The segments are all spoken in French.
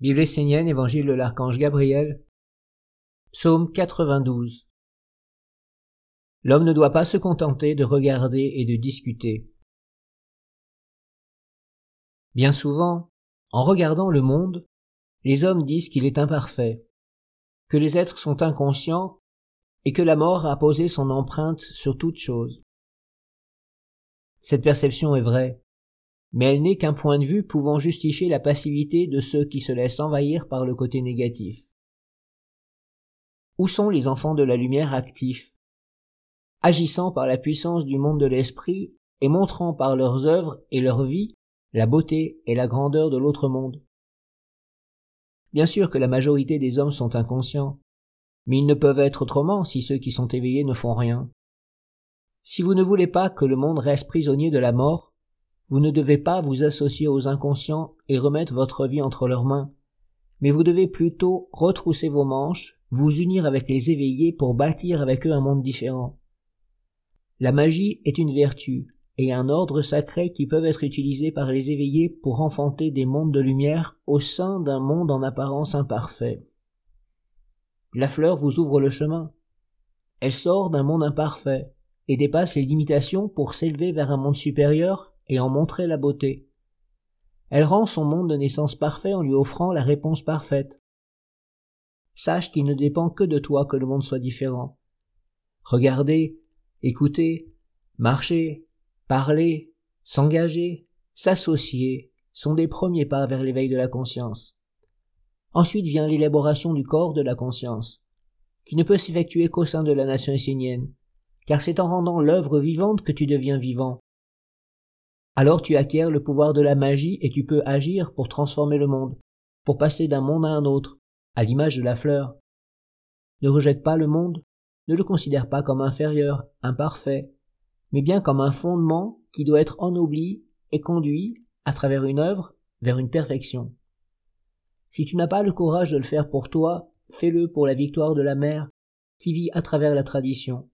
Bible essénienne, Évangile de l'archange Gabriel, Psaume 92. L'homme ne doit pas se contenter de regarder et de discuter. Bien souvent, en regardant le monde, les hommes disent qu'il est imparfait, que les êtres sont inconscients et que la mort a posé son empreinte sur toute chose. Cette perception est vraie, mais elle n'est qu'un point de vue pouvant justifier la passivité de ceux qui se laissent envahir par le côté négatif. Où sont les enfants de la lumière actifs, agissant par la puissance du monde de l'esprit et montrant par leurs œuvres et leur vie la beauté et la grandeur de l'autre monde Bien sûr que la majorité des hommes sont inconscients, mais ils ne peuvent être autrement si ceux qui sont éveillés ne font rien. Si vous ne voulez pas que le monde reste prisonnier de la mort, vous ne devez pas vous associer aux inconscients et remettre votre vie entre leurs mains, mais vous devez plutôt retrousser vos manches, vous unir avec les éveillés pour bâtir avec eux un monde différent. La magie est une vertu et un ordre sacré qui peuvent être utilisés par les éveillés pour enfanter des mondes de lumière au sein d'un monde en apparence imparfait. La fleur vous ouvre le chemin. Elle sort d'un monde imparfait et dépasse les limitations pour s'élever vers un monde supérieur et en montrer la beauté. Elle rend son monde de naissance parfait en lui offrant la réponse parfaite. Sache qu'il ne dépend que de toi que le monde soit différent. Regarder, écouter, marcher, parler, s'engager, s'associer sont des premiers pas vers l'éveil de la conscience. Ensuite vient l'élaboration du corps de la conscience, qui ne peut s'effectuer qu'au sein de la nation essénienne, car c'est en rendant l'œuvre vivante que tu deviens vivant, alors tu acquiers le pouvoir de la magie et tu peux agir pour transformer le monde, pour passer d'un monde à un autre, à l'image de la fleur. Ne rejette pas le monde, ne le considère pas comme inférieur, imparfait, mais bien comme un fondement qui doit être ennobli et conduit, à travers une œuvre, vers une perfection. Si tu n'as pas le courage de le faire pour toi, fais-le pour la victoire de la mère, qui vit à travers la tradition,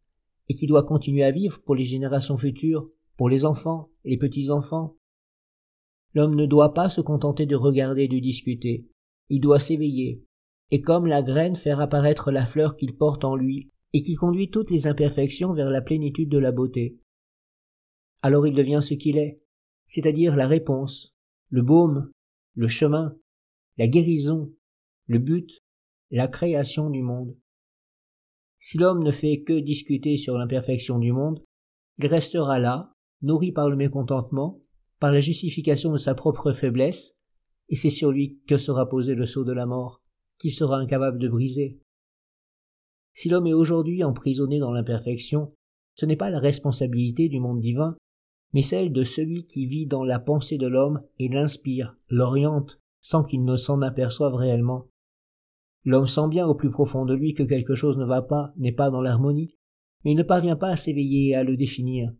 et qui doit continuer à vivre pour les générations futures pour les enfants, les petits-enfants. L'homme ne doit pas se contenter de regarder et de discuter, il doit s'éveiller, et comme la graine faire apparaître la fleur qu'il porte en lui, et qui conduit toutes les imperfections vers la plénitude de la beauté. Alors il devient ce qu'il est, c'est-à-dire la réponse, le baume, le chemin, la guérison, le but, la création du monde. Si l'homme ne fait que discuter sur l'imperfection du monde, il restera là, nourri par le mécontentement, par la justification de sa propre faiblesse, et c'est sur lui que sera posé le sceau de la mort, qui sera incapable de briser. Si l'homme est aujourd'hui emprisonné dans l'imperfection, ce n'est pas la responsabilité du monde divin, mais celle de celui qui vit dans la pensée de l'homme et l'inspire, l'oriente, sans qu'il ne s'en aperçoive réellement. L'homme sent bien au plus profond de lui que quelque chose ne va pas, n'est pas dans l'harmonie, mais il ne parvient pas à s'éveiller et à le définir.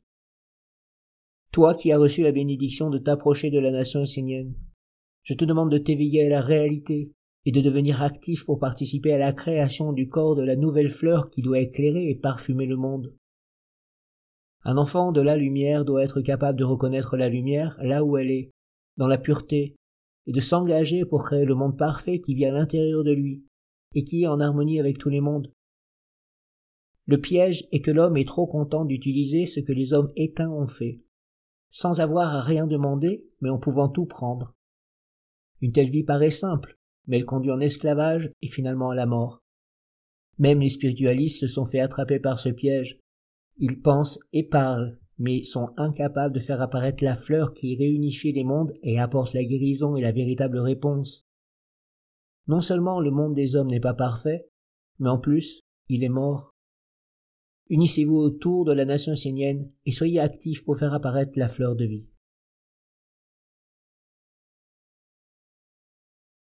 Toi qui as reçu la bénédiction de t'approcher de la nation essénienne, je te demande de t'éveiller à la réalité et de devenir actif pour participer à la création du corps de la nouvelle fleur qui doit éclairer et parfumer le monde. Un enfant de la lumière doit être capable de reconnaître la lumière là où elle est, dans la pureté, et de s'engager pour créer le monde parfait qui vit à l'intérieur de lui, et qui est en harmonie avec tous les mondes. Le piège est que l'homme est trop content d'utiliser ce que les hommes éteints ont fait sans avoir à rien demander, mais en pouvant tout prendre. Une telle vie paraît simple, mais elle conduit en esclavage et finalement à la mort. Même les spiritualistes se sont fait attraper par ce piège. Ils pensent et parlent, mais sont incapables de faire apparaître la fleur qui réunifie les mondes et apporte la guérison et la véritable réponse. Non seulement le monde des hommes n'est pas parfait, mais en plus, il est mort. Unissez-vous autour de la nation essénienne et soyez actifs pour faire apparaître la fleur de vie.